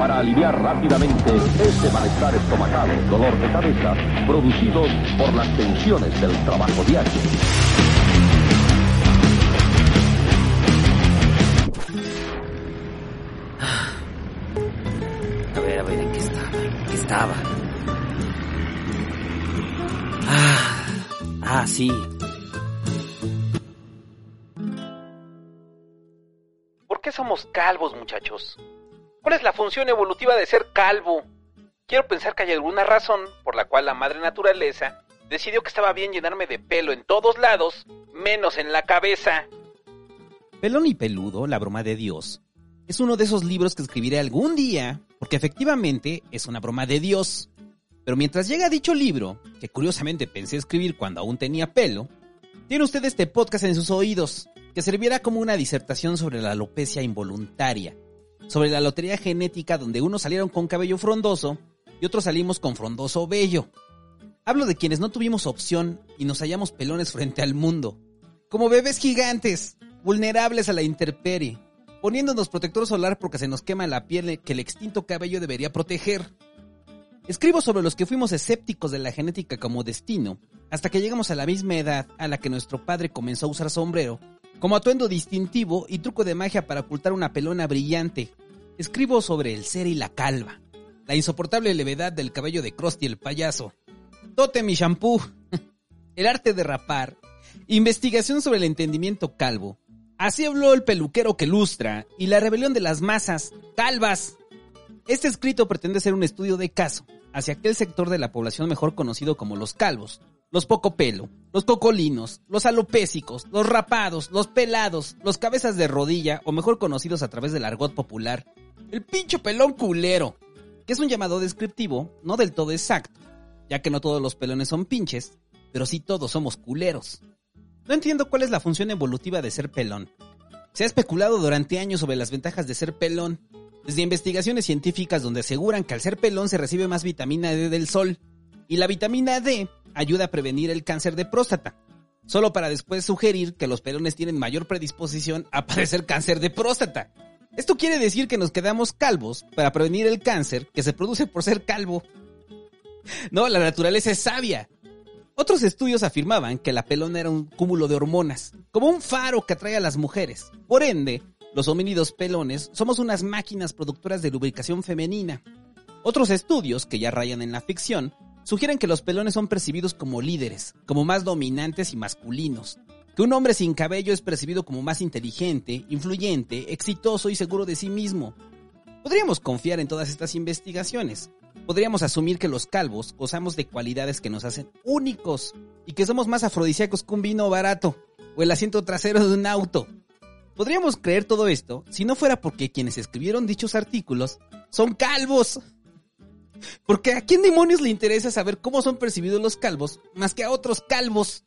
para aliviar rápidamente ese malestar estomacal, dolor de cabeza, producidos por las tensiones del trabajo diario. A ver, a ver, ¿en qué estaba? ¿En qué estaba? Ah, ah, sí. ¿Por qué somos calvos, muchachos? ¿Cuál es la función evolutiva de ser calvo? Quiero pensar que hay alguna razón por la cual la madre naturaleza decidió que estaba bien llenarme de pelo en todos lados, menos en la cabeza. Pelón y Peludo, la broma de Dios, es uno de esos libros que escribiré algún día, porque efectivamente es una broma de Dios. Pero mientras llega dicho libro, que curiosamente pensé escribir cuando aún tenía pelo, tiene usted este podcast en sus oídos, que servirá como una disertación sobre la alopecia involuntaria, sobre la lotería genética donde unos salieron con cabello frondoso y otros salimos con frondoso vello. Hablo de quienes no tuvimos opción y nos hallamos pelones frente al mundo, como bebés gigantes, vulnerables a la intemperie, poniéndonos protector solar porque se nos quema la piel que el extinto cabello debería proteger. Escribo sobre los que fuimos escépticos de la genética como destino, hasta que llegamos a la misma edad a la que nuestro padre comenzó a usar sombrero, como atuendo distintivo y truco de magia para ocultar una pelona brillante. Escribo sobre el ser y la calva, la insoportable levedad del cabello de Krusty el payaso, Tote mi shampoo, el arte de rapar, investigación sobre el entendimiento calvo, así habló el peluquero que lustra y la rebelión de las masas calvas. Este escrito pretende ser un estudio de caso hacia aquel sector de la población mejor conocido como los calvos, los poco pelo, los cocolinos, los alopésicos, los rapados, los pelados, los cabezas de rodilla o mejor conocidos a través del argot popular, el pincho pelón culero, que es un llamado descriptivo no del todo exacto, ya que no todos los pelones son pinches, pero sí todos somos culeros. No entiendo cuál es la función evolutiva de ser pelón. Se ha especulado durante años sobre las ventajas de ser pelón, desde investigaciones científicas donde aseguran que al ser pelón se recibe más vitamina D del sol, y la vitamina D ayuda a prevenir el cáncer de próstata, solo para después sugerir que los pelones tienen mayor predisposición a padecer cáncer de próstata. Esto quiere decir que nos quedamos calvos para prevenir el cáncer que se produce por ser calvo. No, la naturaleza es sabia. Otros estudios afirmaban que la pelona era un cúmulo de hormonas, como un faro que atrae a las mujeres. Por ende, los homínidos pelones somos unas máquinas productoras de lubricación femenina. Otros estudios, que ya rayan en la ficción, sugieren que los pelones son percibidos como líderes, como más dominantes y masculinos, que un hombre sin cabello es percibido como más inteligente, influyente, exitoso y seguro de sí mismo. Podríamos confiar en todas estas investigaciones. Podríamos asumir que los calvos gozamos de cualidades que nos hacen únicos y que somos más afrodisíacos que un vino barato o el asiento trasero de un auto. Podríamos creer todo esto si no fuera porque quienes escribieron dichos artículos son calvos. Porque a quién demonios le interesa saber cómo son percibidos los calvos más que a otros calvos.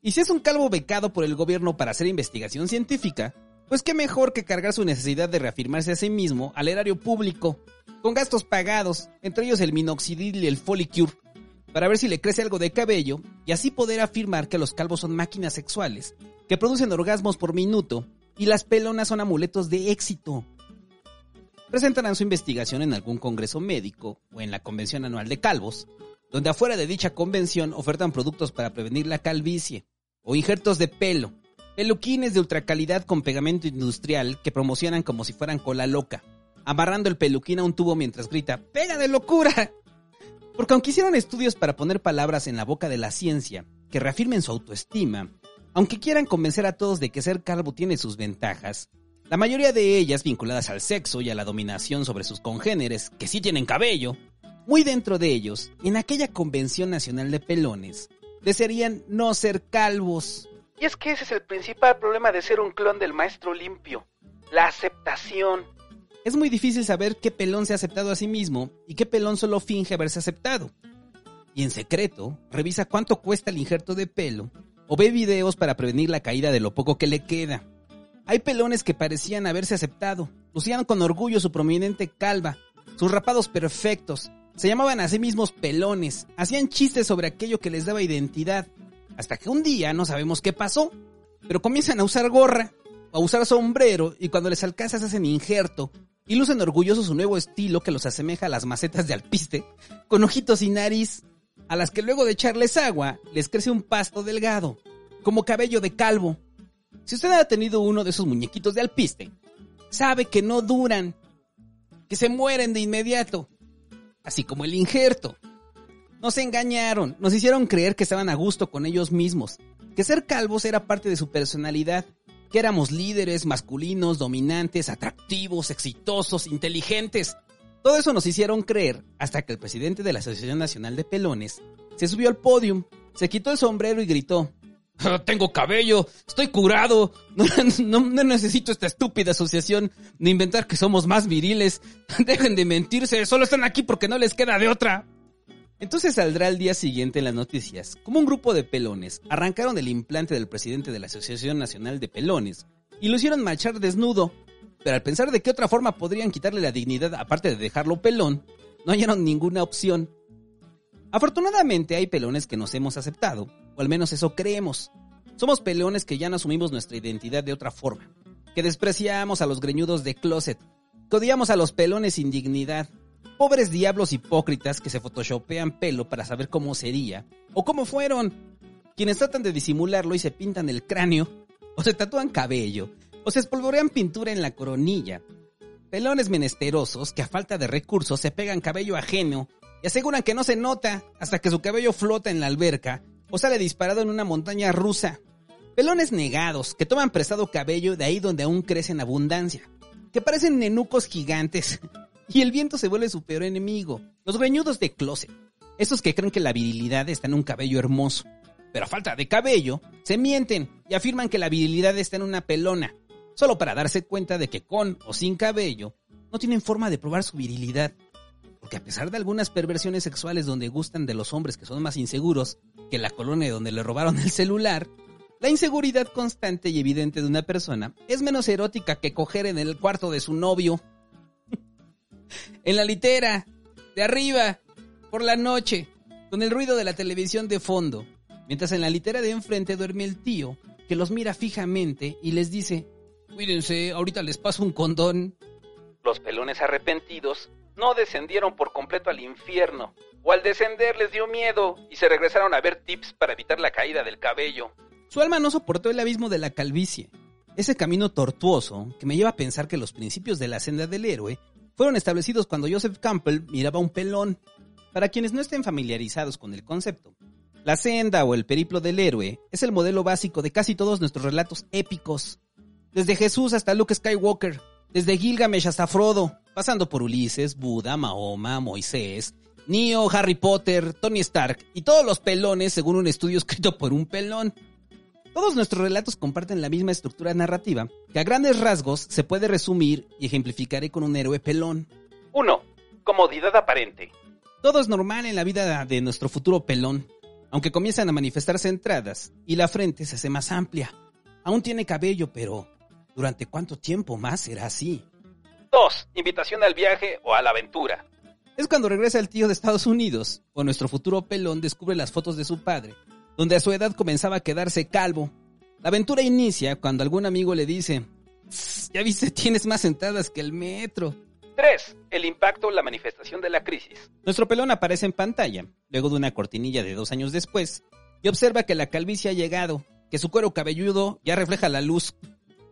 Y si es un calvo becado por el gobierno para hacer investigación científica, pues qué mejor que cargar su necesidad de reafirmarse a sí mismo al erario público, con gastos pagados, entre ellos el minoxidil y el folicure, para ver si le crece algo de cabello y así poder afirmar que los calvos son máquinas sexuales, que producen orgasmos por minuto y las pelonas son amuletos de éxito. Presentarán su investigación en algún congreso médico o en la convención anual de calvos, donde afuera de dicha convención ofertan productos para prevenir la calvicie, o injertos de pelo, peluquines de ultracalidad con pegamento industrial que promocionan como si fueran cola loca, amarrando el peluquín a un tubo mientras grita ¡Pega de locura! Porque aunque hicieron estudios para poner palabras en la boca de la ciencia que reafirmen su autoestima, aunque quieran convencer a todos de que ser calvo tiene sus ventajas, la mayoría de ellas vinculadas al sexo y a la dominación sobre sus congéneres, que sí tienen cabello, muy dentro de ellos, en aquella convención nacional de pelones, desearían no ser calvos. Y es que ese es el principal problema de ser un clon del maestro limpio, la aceptación. Es muy difícil saber qué pelón se ha aceptado a sí mismo y qué pelón solo finge haberse aceptado. Y en secreto, revisa cuánto cuesta el injerto de pelo o ve videos para prevenir la caída de lo poco que le queda. Hay pelones que parecían haberse aceptado, lucían con orgullo su prominente calva, sus rapados perfectos, se llamaban a sí mismos pelones, hacían chistes sobre aquello que les daba identidad, hasta que un día no sabemos qué pasó, pero comienzan a usar gorra, a usar sombrero y cuando les alcanza se hacen injerto, y lucen orgullosos su nuevo estilo que los asemeja a las macetas de alpiste, con ojitos y nariz, a las que luego de echarles agua les crece un pasto delgado, como cabello de calvo. Si usted ha tenido uno de esos muñequitos de alpiste, sabe que no duran, que se mueren de inmediato, así como el injerto. Nos engañaron, nos hicieron creer que estaban a gusto con ellos mismos, que ser calvos era parte de su personalidad, que éramos líderes masculinos, dominantes, atractivos, exitosos, inteligentes. Todo eso nos hicieron creer hasta que el presidente de la Asociación Nacional de Pelones se subió al podio, se quitó el sombrero y gritó, tengo cabello, estoy curado, no, necesito esta estúpida asociación de inventar que somos más viriles, dejen de mentirse, solo están aquí porque no les queda de otra. Entonces saldrá el día siguiente en las noticias como un grupo de pelones arrancaron el implante del presidente de la Asociación Nacional de Pelones y lo hicieron marchar desnudo. Pero al pensar de qué otra forma podrían quitarle la dignidad aparte de dejarlo pelón, no hallaron ninguna opción. Afortunadamente hay pelones que nos hemos aceptado, o al menos eso creemos. Somos pelones que ya no asumimos nuestra identidad de otra forma, que despreciamos a los greñudos de closet, que odiamos a los pelones sin dignidad, Pobres diablos hipócritas que se photoshopean pelo para saber cómo sería o cómo fueron. Quienes tratan de disimularlo y se pintan el cráneo, o se tatúan cabello, o se espolvorean pintura en la coronilla. Pelones menesterosos que a falta de recursos se pegan cabello ajeno y aseguran que no se nota hasta que su cabello flota en la alberca o sale disparado en una montaña rusa. Pelones negados que toman prestado cabello de ahí donde aún crece en abundancia, que parecen nenucos gigantes y el viento se vuelve su peor enemigo. Los greñudos de closet. Esos que creen que la virilidad está en un cabello hermoso. Pero a falta de cabello, se mienten y afirman que la virilidad está en una pelona. Solo para darse cuenta de que con o sin cabello, no tienen forma de probar su virilidad. Porque a pesar de algunas perversiones sexuales donde gustan de los hombres que son más inseguros que la colonia donde le robaron el celular, la inseguridad constante y evidente de una persona es menos erótica que coger en el cuarto de su novio en la litera, de arriba, por la noche, con el ruido de la televisión de fondo, mientras en la litera de enfrente duerme el tío, que los mira fijamente y les dice, cuídense, ahorita les paso un condón. Los pelones arrepentidos no descendieron por completo al infierno, o al descender les dio miedo y se regresaron a ver tips para evitar la caída del cabello. Su alma no soportó el abismo de la calvicie, ese camino tortuoso que me lleva a pensar que los principios de la senda del héroe fueron establecidos cuando Joseph Campbell miraba un pelón. Para quienes no estén familiarizados con el concepto, la senda o el periplo del héroe es el modelo básico de casi todos nuestros relatos épicos. Desde Jesús hasta Luke Skywalker, desde Gilgamesh hasta Frodo, pasando por Ulises, Buda, Mahoma, Moisés, Neo, Harry Potter, Tony Stark y todos los pelones según un estudio escrito por un pelón. Todos nuestros relatos comparten la misma estructura narrativa, que a grandes rasgos se puede resumir y ejemplificaré con un héroe pelón. 1. Comodidad aparente. Todo es normal en la vida de nuestro futuro pelón, aunque comienzan a manifestarse entradas y la frente se hace más amplia. Aún tiene cabello, pero ¿durante cuánto tiempo más será así? 2. Invitación al viaje o a la aventura. Es cuando regresa el tío de Estados Unidos, o nuestro futuro pelón descubre las fotos de su padre donde a su edad comenzaba a quedarse calvo. La aventura inicia cuando algún amigo le dice, ya viste, tienes más entradas que el metro. 3. El impacto, la manifestación de la crisis. Nuestro pelón aparece en pantalla, luego de una cortinilla de dos años después, y observa que la calvicie ha llegado, que su cuero cabelludo ya refleja la luz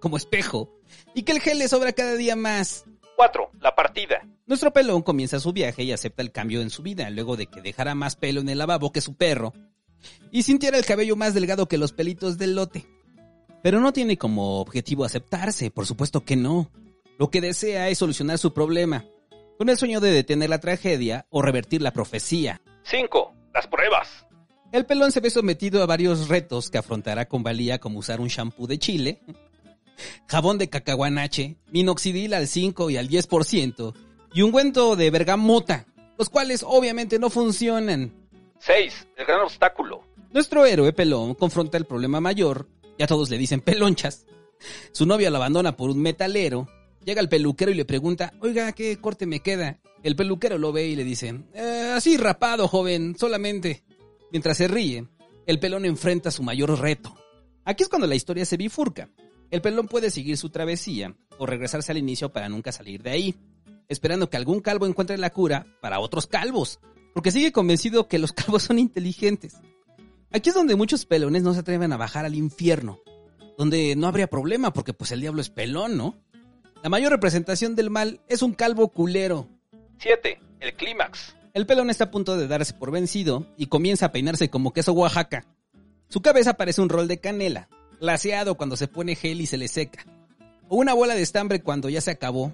como espejo, y que el gel le sobra cada día más. 4. La partida. Nuestro pelón comienza su viaje y acepta el cambio en su vida, luego de que dejara más pelo en el lavabo que su perro, y sintiera el cabello más delgado que los pelitos del lote. Pero no tiene como objetivo aceptarse, por supuesto que no. Lo que desea es solucionar su problema, con el sueño de detener la tragedia o revertir la profecía. 5. Las pruebas. El pelón se ve sometido a varios retos que afrontará con valía como usar un shampoo de chile, jabón de cacahuanache, minoxidil al 5 y al 10% y un cuento de bergamota, los cuales obviamente no funcionan. 6. El gran obstáculo. Nuestro héroe pelón confronta el problema mayor, ya todos le dicen pelonchas. Su novia lo abandona por un metalero. Llega el peluquero y le pregunta, oiga, ¿qué corte me queda? El peluquero lo ve y le dice, eh, así rapado, joven, solamente. Mientras se ríe, el pelón enfrenta su mayor reto. Aquí es cuando la historia se bifurca. El pelón puede seguir su travesía o regresarse al inicio para nunca salir de ahí, esperando que algún calvo encuentre la cura para otros calvos, porque sigue convencido que los calvos son inteligentes. Aquí es donde muchos pelones no se atreven a bajar al infierno, donde no habría problema porque pues el diablo es pelón, ¿no? La mayor representación del mal es un calvo culero. 7. El clímax. El pelón está a punto de darse por vencido y comienza a peinarse como queso Oaxaca. Su cabeza parece un rol de canela, glaseado cuando se pone gel y se le seca, o una bola de estambre cuando ya se acabó.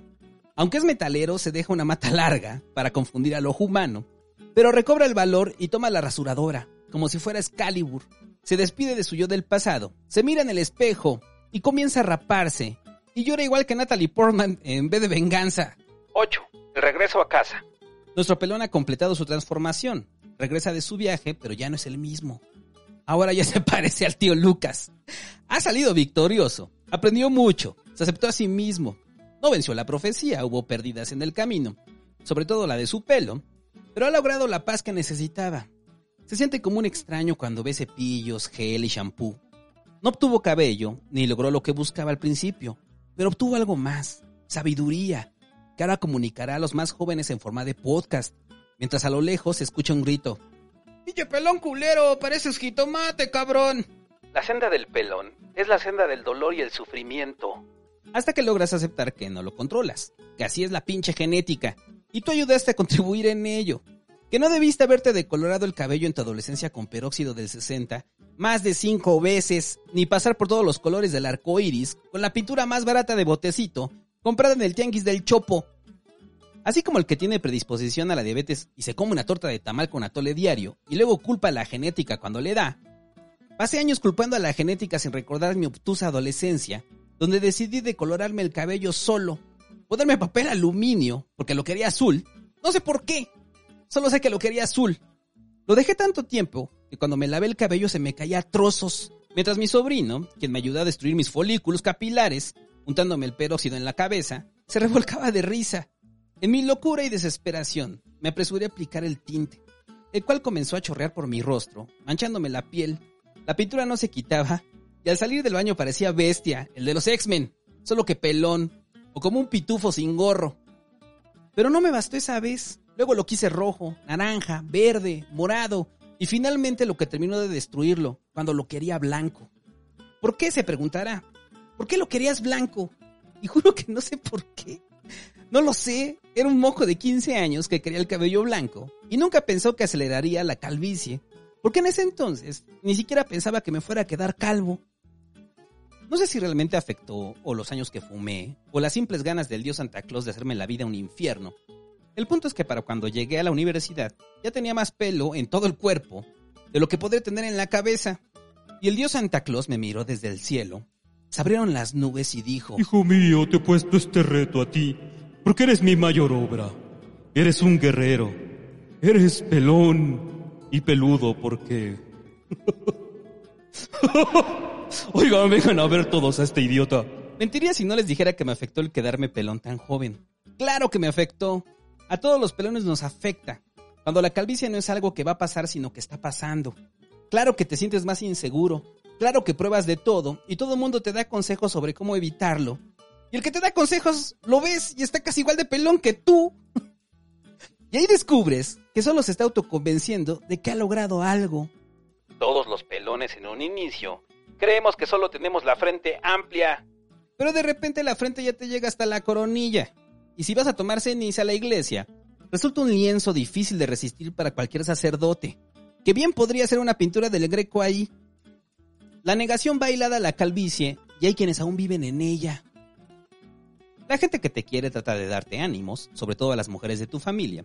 Aunque es metalero, se deja una mata larga para confundir al ojo humano, pero recobra el valor y toma la rasuradora, como si fuera Excalibur. Se despide de su yo del pasado, se mira en el espejo y comienza a raparse, y llora igual que Natalie Portman en vez de venganza. 8. El regreso a casa. Nuestro pelón ha completado su transformación. Regresa de su viaje, pero ya no es el mismo. Ahora ya se parece al tío Lucas. Ha salido victorioso, aprendió mucho, se aceptó a sí mismo. No venció la profecía, hubo pérdidas en el camino, sobre todo la de su pelo, pero ha logrado la paz que necesitaba. Se siente como un extraño cuando ve cepillos, gel y shampoo. No obtuvo cabello, ni logró lo que buscaba al principio, pero obtuvo algo más, sabiduría, que ahora comunicará a los más jóvenes en forma de podcast, mientras a lo lejos se escucha un grito. ¡Pinche pelón culero! ¡Pareces jitomate, cabrón! La senda del pelón es la senda del dolor y el sufrimiento. Hasta que logras aceptar que no lo controlas, que así es la pinche genética, y tú ayudaste a contribuir en ello. Que no debiste haberte decolorado el cabello en tu adolescencia con peróxido del 60 más de cinco veces, ni pasar por todos los colores del arco iris con la pintura más barata de botecito comprada en el tianguis del Chopo. Así como el que tiene predisposición a la diabetes y se come una torta de tamal con atole diario y luego culpa a la genética cuando le da, pasé años culpando a la genética sin recordar mi obtusa adolescencia, donde decidí decolorarme el cabello solo, ponerme papel aluminio porque lo quería azul, no sé por qué, solo sé que lo quería azul. Lo dejé tanto tiempo que cuando me lavé el cabello se me caía a trozos, mientras mi sobrino, quien me ayudó a destruir mis folículos capilares, untándome el peróxido en la cabeza, se revolcaba de risa. En mi locura y desesperación, me apresuré a aplicar el tinte, el cual comenzó a chorrear por mi rostro, manchándome la piel. La pintura no se quitaba, y al salir del baño parecía bestia, el de los X-Men, solo que pelón, o como un pitufo sin gorro. Pero no me bastó esa vez. Luego lo quise rojo, naranja, verde, morado, y finalmente lo que terminó de destruirlo, cuando lo quería blanco. ¿Por qué? se preguntará. ¿Por qué lo querías blanco? Y juro que no sé por qué. No lo sé, era un mojo de 15 años que quería el cabello blanco y nunca pensó que aceleraría la calvicie, porque en ese entonces ni siquiera pensaba que me fuera a quedar calvo. No sé si realmente afectó, o los años que fumé, o las simples ganas del dios Santa Claus de hacerme la vida un infierno. El punto es que para cuando llegué a la universidad ya tenía más pelo en todo el cuerpo de lo que podría tener en la cabeza. Y el dios Santa Claus me miró desde el cielo. Se abrieron las nubes y dijo, Hijo mío, te he puesto este reto a ti, porque eres mi mayor obra. Eres un guerrero. Eres pelón y peludo porque... Oigan, vengan a ver todos a este idiota. Mentiría si no les dijera que me afectó el quedarme pelón tan joven. Claro que me afectó. A todos los pelones nos afecta. Cuando la calvicie no es algo que va a pasar, sino que está pasando. Claro que te sientes más inseguro. Claro que pruebas de todo y todo el mundo te da consejos sobre cómo evitarlo. Y el que te da consejos lo ves y está casi igual de pelón que tú. y ahí descubres que solo se está autoconvenciendo de que ha logrado algo. Todos los pelones en un inicio creemos que solo tenemos la frente amplia. Pero de repente la frente ya te llega hasta la coronilla. Y si vas a tomar ceniza a la iglesia, resulta un lienzo difícil de resistir para cualquier sacerdote. Que bien podría ser una pintura del greco ahí. La negación bailada a la calvicie y hay quienes aún viven en ella. La gente que te quiere trata de darte ánimos, sobre todo a las mujeres de tu familia,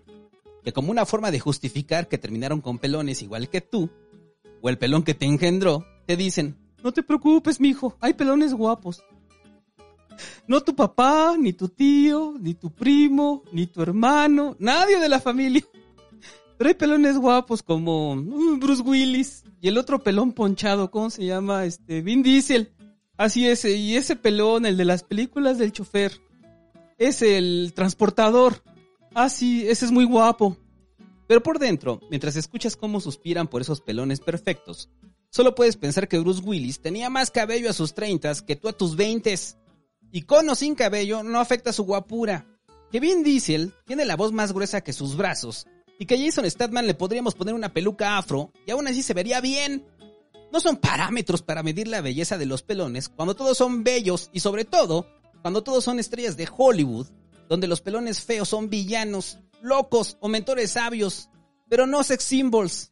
que como una forma de justificar que terminaron con pelones igual que tú, o el pelón que te engendró, te dicen, no te preocupes, mijo, hay pelones guapos. No tu papá, ni tu tío, ni tu primo, ni tu hermano, nadie de la familia. Pero hay pelones guapos como uh, Bruce Willis y el otro pelón ponchado, ¿cómo se llama? Este, Vin Diesel. Así es, y ese pelón, el de las películas del chofer. Es el transportador. Ah, sí, ese es muy guapo. Pero por dentro, mientras escuchas cómo suspiran por esos pelones perfectos, solo puedes pensar que Bruce Willis tenía más cabello a sus treintas que tú a tus veintes. Y con o sin cabello no afecta su guapura. Que Vin Diesel tiene la voz más gruesa que sus brazos. Y que a Jason Statham le podríamos poner una peluca afro y aún así se vería bien. No son parámetros para medir la belleza de los pelones cuando todos son bellos y sobre todo cuando todos son estrellas de Hollywood, donde los pelones feos son villanos, locos o mentores sabios, pero no sex symbols.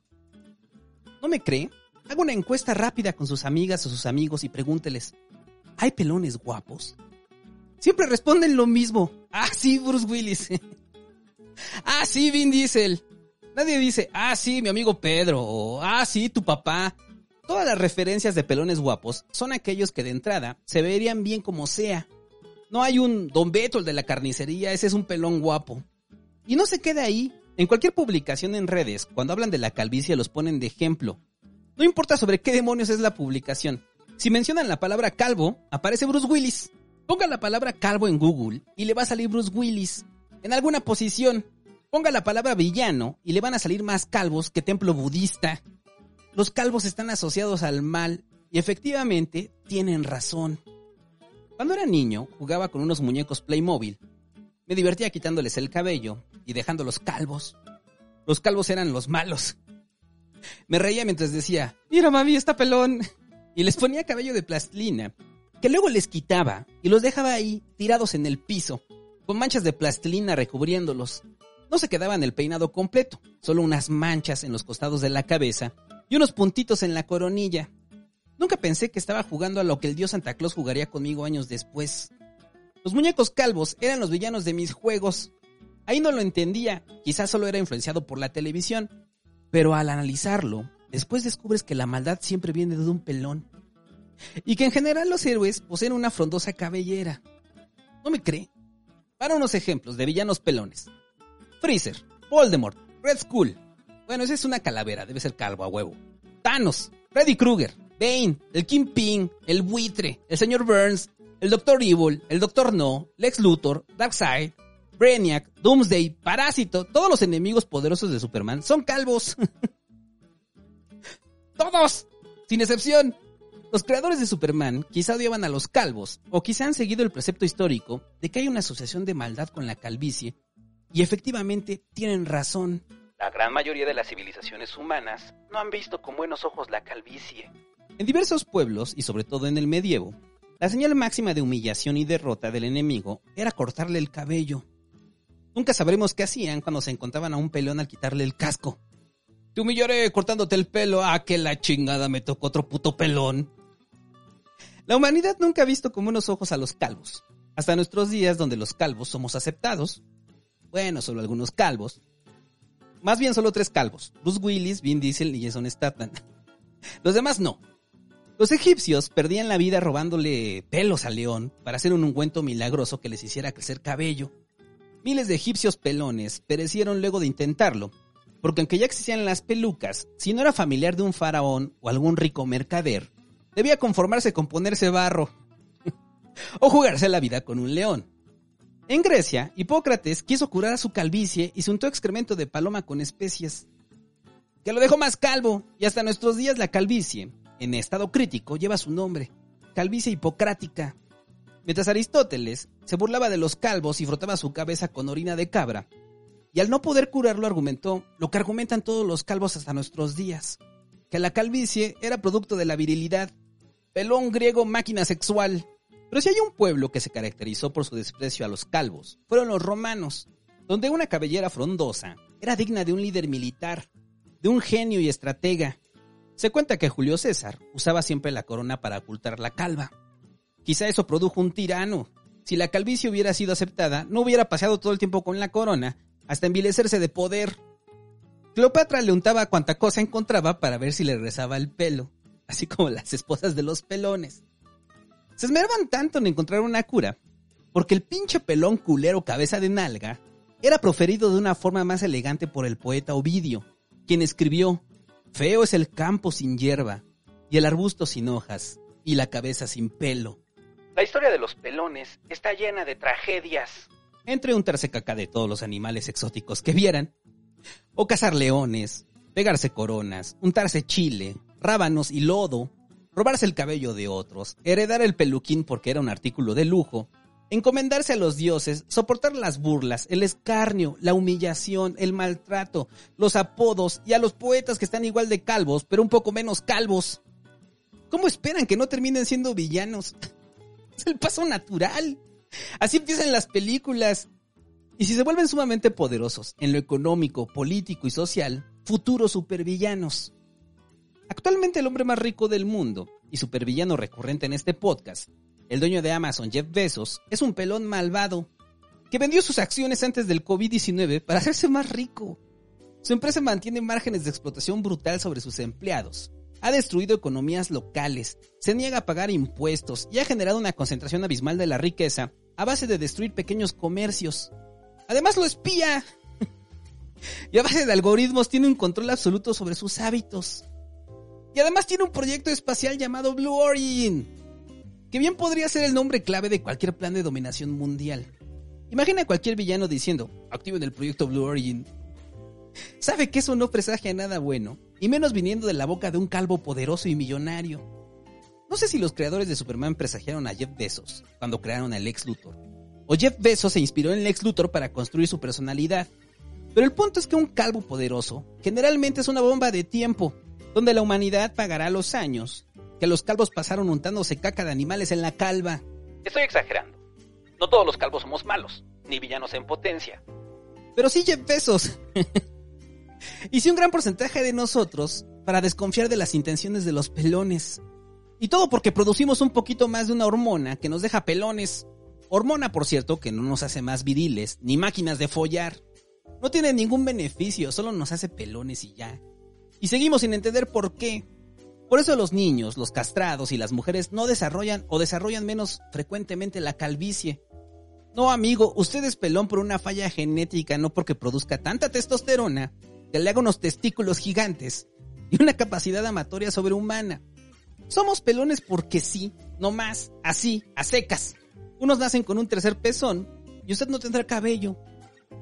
¿No me cree? Haga una encuesta rápida con sus amigas o sus amigos y pregúnteles, ¿hay pelones guapos? Siempre responden lo mismo. Ah, sí, Bruce Willis. ah, sí, Vin Diesel. Nadie dice, ah, sí, mi amigo Pedro, o ah, sí, tu papá. Todas las referencias de pelones guapos son aquellos que de entrada se verían bien como sea. No hay un Don Beto, el de la carnicería, ese es un pelón guapo. Y no se queda ahí. En cualquier publicación en redes, cuando hablan de la calvicie los ponen de ejemplo. No importa sobre qué demonios es la publicación. Si mencionan la palabra calvo, aparece Bruce Willis. Ponga la palabra calvo en Google y le va a salir Bruce Willis. En alguna posición. Ponga la palabra villano y le van a salir más calvos que templo budista. Los calvos están asociados al mal y efectivamente tienen razón. Cuando era niño, jugaba con unos muñecos Playmobil. Me divertía quitándoles el cabello y dejándolos calvos. Los calvos eran los malos. Me reía mientras decía, mira mami, está pelón. Y les ponía cabello de plastilina, que luego les quitaba y los dejaba ahí, tirados en el piso, con manchas de plastilina recubriéndolos. No se quedaban el peinado completo, solo unas manchas en los costados de la cabeza y unos puntitos en la coronilla. Nunca pensé que estaba jugando a lo que el dios Santa Claus jugaría conmigo años después. Los muñecos calvos eran los villanos de mis juegos. Ahí no lo entendía, quizás solo era influenciado por la televisión, pero al analizarlo, después descubres que la maldad siempre viene de un pelón. Y que en general los héroes poseen una frondosa cabellera. ¿No me cree? Para unos ejemplos de villanos pelones. Freezer, Voldemort, Red Skull. Bueno, esa es una calavera, debe ser calvo a huevo. Thanos, Freddy Krueger, Bane, el Kingpin, el Buitre, el Señor Burns, el Doctor Evil, el Doctor No, Lex Luthor, Darkseid, Brainiac, Doomsday, Parásito, todos los enemigos poderosos de Superman son calvos. todos, sin excepción. Los creadores de Superman quizá odiaban a los calvos, o quizá han seguido el precepto histórico de que hay una asociación de maldad con la calvicie, y efectivamente tienen razón. La gran mayoría de las civilizaciones humanas no han visto con buenos ojos la calvicie. En diversos pueblos, y sobre todo en el medievo, la señal máxima de humillación y derrota del enemigo era cortarle el cabello. Nunca sabremos qué hacían cuando se encontraban a un pelón al quitarle el casco. Te humillaré cortándote el pelo. Ah, que la chingada me tocó otro puto pelón. La humanidad nunca ha visto con buenos ojos a los calvos. Hasta nuestros días donde los calvos somos aceptados. Bueno, solo algunos calvos. Más bien solo tres calvos. Bruce Willis, Vin Diesel y Jason Statham. Los demás no. Los egipcios perdían la vida robándole pelos al león para hacer un ungüento milagroso que les hiciera crecer cabello. Miles de egipcios pelones perecieron luego de intentarlo, porque aunque ya existían las pelucas, si no era familiar de un faraón o algún rico mercader, debía conformarse con ponerse barro o jugarse la vida con un león. En Grecia, Hipócrates quiso curar a su calvicie y se untó excremento de paloma con especias, que lo dejó más calvo, y hasta nuestros días la calvicie, en estado crítico, lleva su nombre, calvicie hipocrática. Mientras Aristóteles se burlaba de los calvos y frotaba su cabeza con orina de cabra, y al no poder curarlo argumentó lo que argumentan todos los calvos hasta nuestros días, que la calvicie era producto de la virilidad, pelón griego máquina sexual. Pero si hay un pueblo que se caracterizó por su desprecio a los calvos, fueron los romanos, donde una cabellera frondosa era digna de un líder militar, de un genio y estratega. Se cuenta que Julio César usaba siempre la corona para ocultar la calva. Quizá eso produjo un tirano. Si la calvicie hubiera sido aceptada, no hubiera paseado todo el tiempo con la corona, hasta envilecerse de poder. Cleopatra le untaba cuanta cosa encontraba para ver si le rezaba el pelo, así como las esposas de los pelones. Se esmeraban tanto en encontrar una cura, porque el pinche pelón culero cabeza de nalga era proferido de una forma más elegante por el poeta Ovidio, quien escribió, Feo es el campo sin hierba, y el arbusto sin hojas, y la cabeza sin pelo. La historia de los pelones está llena de tragedias. Entre untarse caca de todos los animales exóticos que vieran, o cazar leones, pegarse coronas, untarse chile, rábanos y lodo, robarse el cabello de otros, heredar el peluquín porque era un artículo de lujo, encomendarse a los dioses, soportar las burlas, el escarnio, la humillación, el maltrato, los apodos y a los poetas que están igual de calvos, pero un poco menos calvos. ¿Cómo esperan que no terminen siendo villanos? Es el paso natural. Así empiezan las películas. Y si se vuelven sumamente poderosos en lo económico, político y social, futuros supervillanos. Actualmente el hombre más rico del mundo y supervillano recurrente en este podcast, el dueño de Amazon, Jeff Bezos, es un pelón malvado que vendió sus acciones antes del COVID-19 para hacerse más rico. Su empresa mantiene márgenes de explotación brutal sobre sus empleados ha destruido economías locales, se niega a pagar impuestos y ha generado una concentración abismal de la riqueza a base de destruir pequeños comercios. Además lo espía. y a base de algoritmos tiene un control absoluto sobre sus hábitos. Y además tiene un proyecto espacial llamado Blue Origin, que bien podría ser el nombre clave de cualquier plan de dominación mundial. Imagina a cualquier villano diciendo, activen el proyecto Blue Origin. Sabe que eso no presagia nada bueno, y menos viniendo de la boca de un calvo poderoso y millonario. No sé si los creadores de Superman presagiaron a Jeff Bezos cuando crearon al Lex Luthor, o Jeff Bezos se inspiró en Lex Luthor para construir su personalidad. Pero el punto es que un calvo poderoso generalmente es una bomba de tiempo, donde la humanidad pagará los años que los calvos pasaron untándose caca de animales en la calva. Estoy exagerando. No todos los calvos somos malos, ni villanos en potencia. Pero sí Jeff Bezos. y sí un gran porcentaje de nosotros para desconfiar de las intenciones de los pelones. Y todo porque producimos un poquito más de una hormona que nos deja pelones. Hormona, por cierto, que no nos hace más viriles, ni máquinas de follar. No tiene ningún beneficio, solo nos hace pelones y ya. Y seguimos sin entender por qué. Por eso los niños, los castrados y las mujeres no desarrollan o desarrollan menos frecuentemente la calvicie. No, amigo, usted es pelón por una falla genética, no porque produzca tanta testosterona que le haga unos testículos gigantes y una capacidad amatoria sobrehumana. Somos pelones porque sí, no más, así, a secas. Unos nacen con un tercer pezón y usted no tendrá cabello.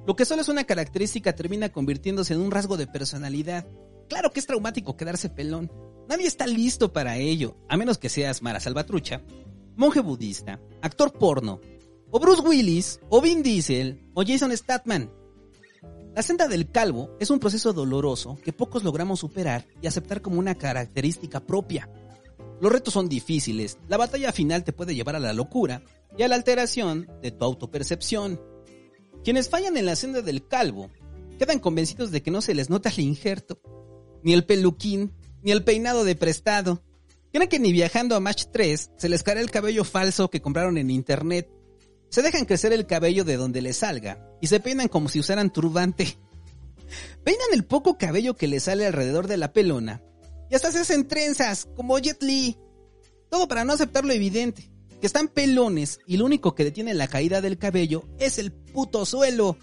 Lo que solo es una característica termina convirtiéndose en un rasgo de personalidad. Claro que es traumático quedarse pelón. Nadie está listo para ello, a menos que seas Mara Salvatrucha, monje budista, actor porno, o Bruce Willis, o Vin Diesel, o Jason Statham. La senda del calvo es un proceso doloroso que pocos logramos superar y aceptar como una característica propia. Los retos son difíciles, la batalla final te puede llevar a la locura y a la alteración de tu autopercepción. Quienes fallan en la senda del calvo quedan convencidos de que no se les nota el injerto, ni el peluquín, ni el peinado de prestado. Creen que ni viajando a Match 3 se les caerá el cabello falso que compraron en internet se dejan crecer el cabello de donde les salga y se peinan como si usaran turbante. Peinan el poco cabello que les sale alrededor de la pelona y hasta se hacen trenzas como Jet Li. Todo para no aceptar lo evidente, que están pelones y lo único que detiene la caída del cabello es el puto suelo.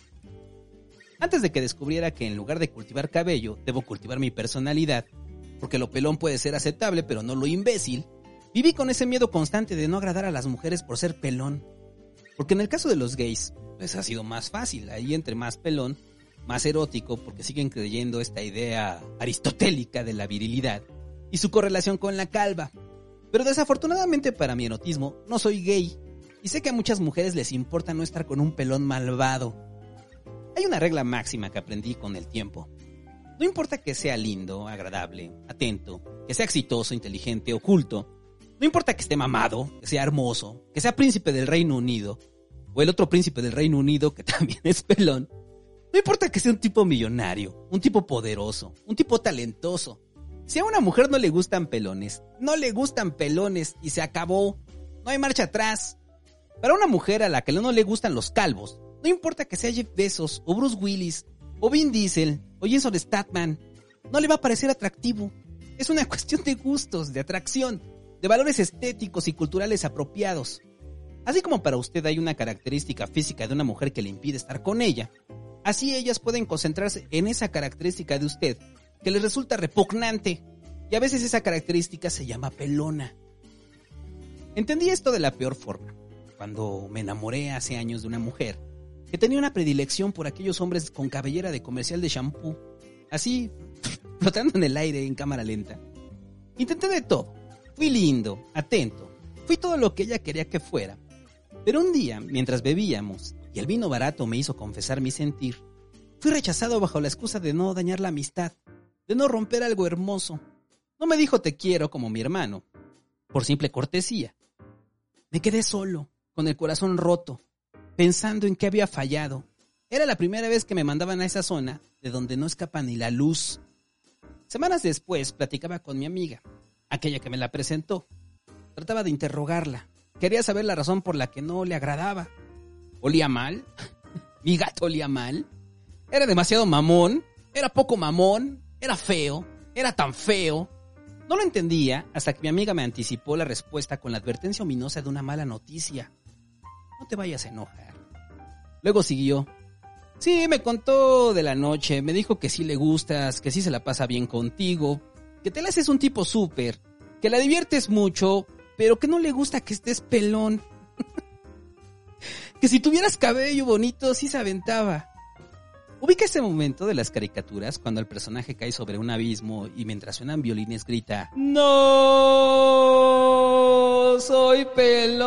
Antes de que descubriera que en lugar de cultivar cabello, debo cultivar mi personalidad, porque lo pelón puede ser aceptable pero no lo imbécil, viví con ese miedo constante de no agradar a las mujeres por ser pelón. Porque en el caso de los gays, pues ha sido más fácil. Ahí entre más pelón, más erótico, porque siguen creyendo esta idea aristotélica de la virilidad y su correlación con la calva. Pero desafortunadamente para mi erotismo, no soy gay. Y sé que a muchas mujeres les importa no estar con un pelón malvado. Hay una regla máxima que aprendí con el tiempo. No importa que sea lindo, agradable, atento, que sea exitoso, inteligente, oculto, no importa que esté mamado, que sea hermoso, que sea príncipe del Reino Unido, o el otro príncipe del Reino Unido que también es pelón. No importa que sea un tipo millonario, un tipo poderoso, un tipo talentoso. Si a una mujer no le gustan pelones, no le gustan pelones y se acabó. No hay marcha atrás. Para una mujer a la que no le gustan los calvos, no importa que sea Jeff Bezos o Bruce Willis o Vin Diesel o Jason Statham, no le va a parecer atractivo. Es una cuestión de gustos, de atracción de valores estéticos y culturales apropiados. Así como para usted hay una característica física de una mujer que le impide estar con ella, así ellas pueden concentrarse en esa característica de usted que les resulta repugnante y a veces esa característica se llama pelona. Entendí esto de la peor forma, cuando me enamoré hace años de una mujer que tenía una predilección por aquellos hombres con cabellera de comercial de shampoo, así flotando en el aire en cámara lenta. Intenté de todo, Fui lindo, atento. Fui todo lo que ella quería que fuera. Pero un día, mientras bebíamos y el vino barato me hizo confesar mi sentir, fui rechazado bajo la excusa de no dañar la amistad, de no romper algo hermoso. No me dijo te quiero como mi hermano, por simple cortesía. Me quedé solo, con el corazón roto, pensando en qué había fallado. Era la primera vez que me mandaban a esa zona de donde no escapa ni la luz. Semanas después platicaba con mi amiga, aquella que me la presentó. Trataba de interrogarla. Quería saber la razón por la que no le agradaba. ¿Olía mal? ¿Mi gato olía mal? ¿Era demasiado mamón? ¿Era poco mamón? ¿Era feo? ¿Era tan feo? No lo entendía hasta que mi amiga me anticipó la respuesta con la advertencia ominosa de una mala noticia. No te vayas a enojar. Luego siguió. Sí, me contó de la noche, me dijo que sí le gustas, que sí se la pasa bien contigo, que te la haces un tipo súper, que la diviertes mucho, pero que no le gusta que estés pelón. que si tuvieras cabello bonito sí se aventaba. Ubica ese momento de las caricaturas cuando el personaje cae sobre un abismo y mientras suenan violines grita ¡No! ¡Soy pelón!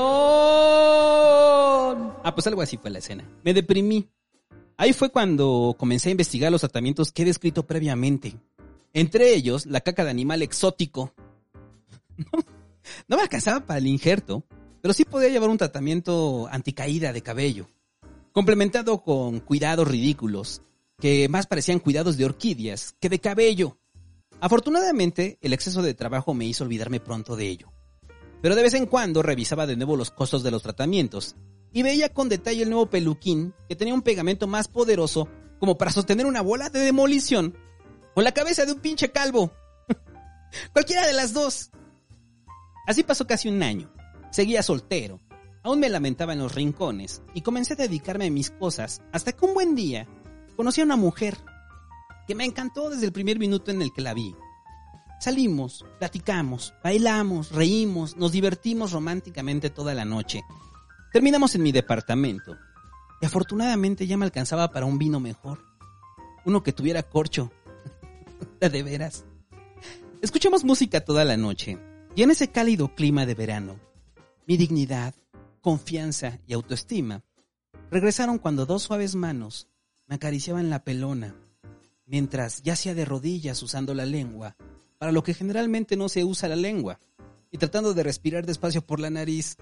Ah, pues algo así fue la escena. Me deprimí. Ahí fue cuando comencé a investigar los tratamientos que he descrito previamente. Entre ellos, la caca de animal exótico. No, me alcanzaba para el injerto, pero sí podía llevar un tratamiento anticaída de cabello, complementado con cuidados ridículos, que más parecían cuidados de orquídeas que de cabello. Afortunadamente, el exceso de trabajo me hizo olvidarme pronto de ello. Pero de vez en cuando revisaba de nuevo los costos de los tratamientos y veía con detalle el nuevo peluquín que tenía un pegamento más poderoso como para sostener una bola de demolición con la cabeza de un pinche calvo. Cualquiera de las dos. Así pasó casi un año. Seguía soltero. Aún me lamentaba en los rincones y comencé a dedicarme a mis cosas hasta que un buen día conocí a una mujer que me encantó desde el primer minuto en el que la vi. Salimos, platicamos, bailamos, reímos, nos divertimos románticamente toda la noche. Terminamos en mi departamento y afortunadamente ya me alcanzaba para un vino mejor. Uno que tuviera corcho de veras. Escuchamos música toda la noche y en ese cálido clima de verano, mi dignidad, confianza y autoestima regresaron cuando dos suaves manos me acariciaban la pelona, mientras yacía de rodillas usando la lengua, para lo que generalmente no se usa la lengua, y tratando de respirar despacio por la nariz.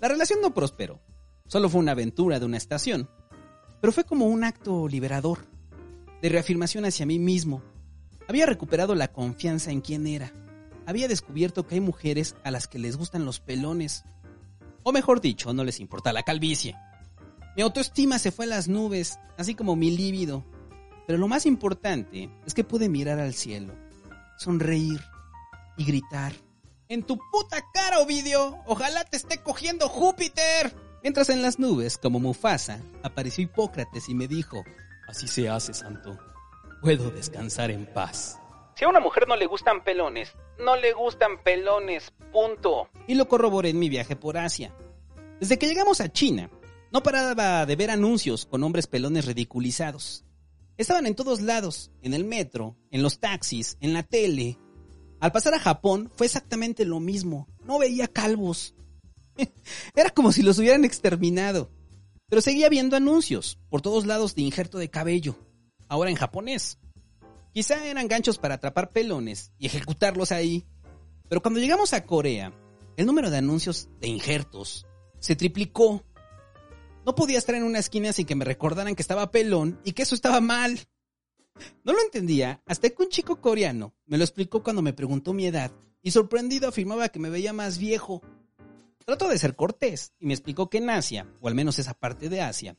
La relación no prosperó, solo fue una aventura de una estación, pero fue como un acto liberador, de reafirmación hacia mí mismo había recuperado la confianza en quién era. Había descubierto que hay mujeres a las que les gustan los pelones. O mejor dicho, no les importa la calvicie. Mi autoestima se fue a las nubes, así como mi líbido. Pero lo más importante es que pude mirar al cielo, sonreír y gritar. En tu puta cara, Ovidio. Ojalá te esté cogiendo Júpiter. Mientras en las nubes, como Mufasa, apareció Hipócrates y me dijo, Así se hace, santo puedo descansar en paz. Si a una mujer no le gustan pelones, no le gustan pelones, punto. Y lo corroboré en mi viaje por Asia. Desde que llegamos a China, no paraba de ver anuncios con hombres pelones ridiculizados. Estaban en todos lados, en el metro, en los taxis, en la tele. Al pasar a Japón fue exactamente lo mismo. No veía calvos. Era como si los hubieran exterminado. Pero seguía viendo anuncios por todos lados de injerto de cabello, ahora en japonés. Quizá eran ganchos para atrapar pelones y ejecutarlos ahí. Pero cuando llegamos a Corea, el número de anuncios de injertos se triplicó. No podía estar en una esquina sin que me recordaran que estaba pelón y que eso estaba mal. No lo entendía hasta que un chico coreano me lo explicó cuando me preguntó mi edad y sorprendido afirmaba que me veía más viejo. Trató de ser cortés y me explicó que en Asia, o al menos esa parte de Asia,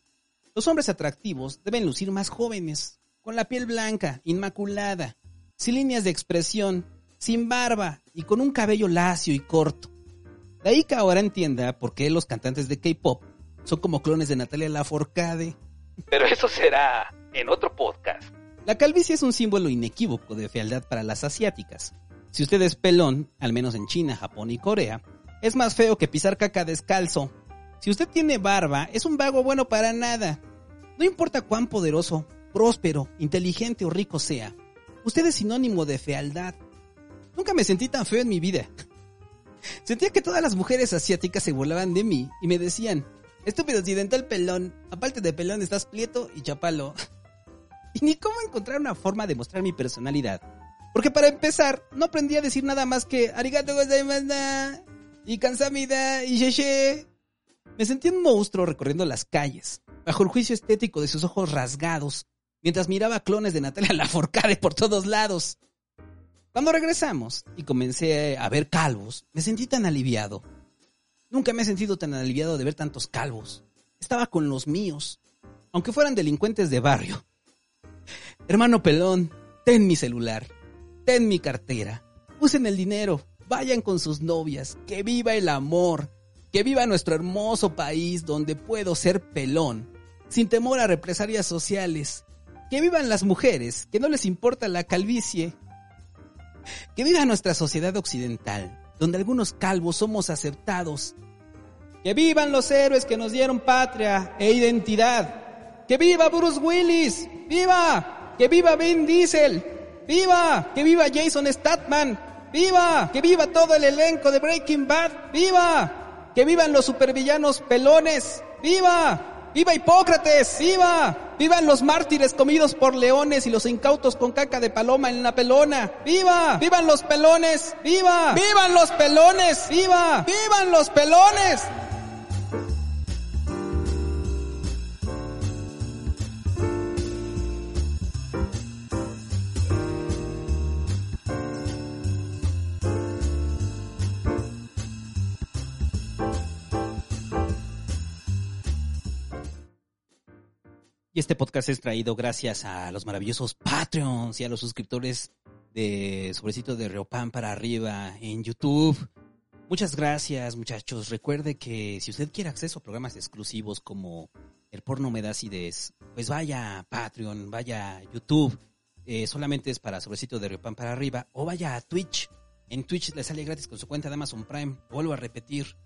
los hombres atractivos deben lucir más jóvenes, con la piel blanca, inmaculada, sin líneas de expresión, sin barba y con un cabello lacio y corto. De ahí que ahora entienda por qué los cantantes de K-pop son como clones de Natalia Lafourcade. Pero eso será en otro podcast. La calvicie es un símbolo inequívoco de fealdad para las asiáticas. Si usted es pelón, al menos en China, Japón y Corea, es más feo que pisar caca descalzo si usted tiene barba, es un vago bueno para nada. No importa cuán poderoso, próspero, inteligente o rico sea, usted es sinónimo de fealdad. Nunca me sentí tan feo en mi vida. Sentía que todas las mujeres asiáticas se burlaban de mí y me decían, estúpido occidental pelón, aparte de pelón estás prieto y chapalo. Y ni cómo encontrar una forma de mostrar mi personalidad. Porque para empezar, no aprendí a decir nada más que arigato gozaimashita y kansamida y sheshe. Me sentí un monstruo recorriendo las calles, bajo el juicio estético de sus ojos rasgados, mientras miraba clones de Natalia Laforcade por todos lados. Cuando regresamos y comencé a ver calvos, me sentí tan aliviado. Nunca me he sentido tan aliviado de ver tantos calvos. Estaba con los míos, aunque fueran delincuentes de barrio. Hermano pelón, ten mi celular, ten mi cartera, usen el dinero, vayan con sus novias, que viva el amor, que viva nuestro hermoso país donde puedo ser pelón, sin temor a represalias sociales, que vivan las mujeres, que no les importa la calvicie, que viva nuestra sociedad occidental, donde algunos calvos somos aceptados. Que vivan los héroes que nos dieron patria e identidad. Que viva Bruce Willis. Viva. Que viva Vin Diesel. Viva. Que viva Jason Statham. Viva. Que viva todo el elenco de Breaking Bad. Viva. Que vivan los supervillanos pelones. Viva. ¡Viva Hipócrates! ¡Viva! ¡Vivan los mártires comidos por leones y los incautos con caca de paloma en la pelona! ¡Viva! ¡Vivan los pelones! ¡Viva! ¡Vivan los pelones! ¡Viva! ¡Vivan los pelones! Y este podcast es traído gracias a los maravillosos Patreons y a los suscriptores de Sobrecito de Reopan para arriba en YouTube. Muchas gracias, muchachos. Recuerde que si usted quiere acceso a programas exclusivos como El porno me pues vaya a Patreon, vaya a YouTube. Eh, solamente es para Sobrecito de Reopan para arriba. O vaya a Twitch. En Twitch le sale gratis con su cuenta de Amazon Prime. Vuelvo a repetir.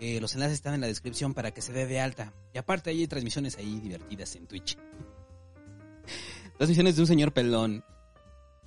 Eh, los enlaces están en la descripción para que se dé de alta. Y aparte hay transmisiones ahí divertidas en Twitch. transmisiones de un señor pelón.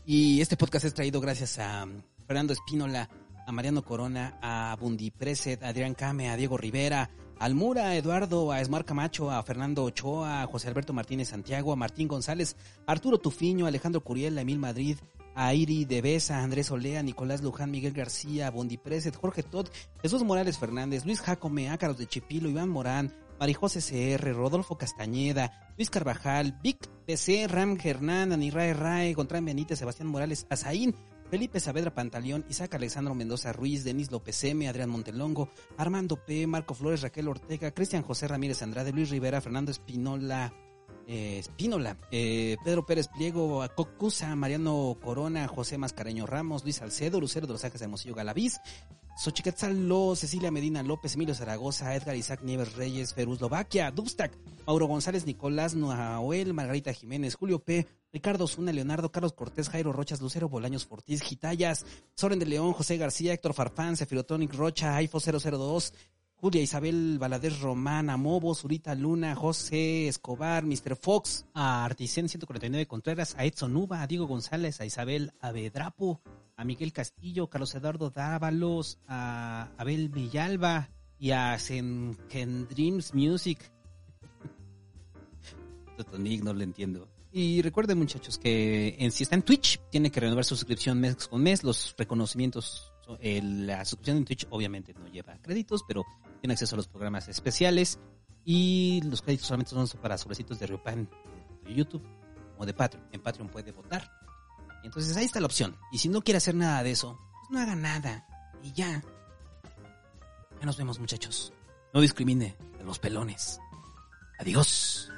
Y este podcast es traído gracias a Fernando Espínola, a Mariano Corona, a Bundi Preset, a Adrián Came, a Diego Rivera, a Almura, a Eduardo, a Esmar Camacho, a Fernando Ochoa, a José Alberto Martínez Santiago, a Martín González, a Arturo Tufiño, a Alejandro Curiel, a Emil Madrid, a Iri de Besa, Andrés Olea, Nicolás Luján, Miguel García, Bondi Preset, Jorge Todd, Jesús Morales Fernández, Luis Jacome, Ácaros de Chipilo, Iván Morán, Marijose CR, Rodolfo Castañeda, Luis Carvajal, Vic PC, Ram Hernán, Anirae Rae, Contran Benítez, Sebastián Morales, Azaín, Felipe Saavedra Pantaleón, Isaac Alexandro Mendoza Ruiz, Denis López M, Adrián Montelongo, Armando P, Marco Flores, Raquel Ortega, Cristian José Ramírez Andrade, Luis Rivera, Fernando Espinola, Espínola, eh, Pedro Pérez Pliego, Cocusa, Mariano Corona, José Mascareño Ramos, Luis Salcedo, Lucero de los Ajes de Hermosillo Galaviz, Xochiquetzalo, Cecilia Medina López, Emilio Zaragoza, Edgar Isaac Nieves Reyes, Feruslovaquia, Dubstak, Mauro González, Nicolás Noahuel, Margarita Jiménez, Julio P., Ricardo Zuna, Leonardo, Carlos Cortés, Jairo Rochas, Lucero Bolaños Fortiz, Gitayas, Soren de León, José García, Héctor Farfán, Sefirotonic Rocha, Aifo 002, Julia Isabel Valadez Román, Mobo, Zurita Luna, José Escobar, Mr. Fox, a Articen 149 Contreras, a Edson Uva, a Diego González, a Isabel Avedrapo, a Miguel Castillo, Carlos Eduardo Dávalos, a Abel Villalba y a Dreams Music. no lo entiendo. Y recuerden muchachos que en, si está en Twitch, tiene que renovar su suscripción mes con mes. Los reconocimientos la suscripción en Twitch obviamente no lleva créditos, pero tiene acceso a los programas especiales y los créditos solamente son para sobrecitos de Riopan de YouTube o de Patreon. En Patreon puede votar. Entonces ahí está la opción. Y si no quiere hacer nada de eso, pues no haga nada. Y ya. Ya nos vemos muchachos. No discrimine a los pelones. Adiós.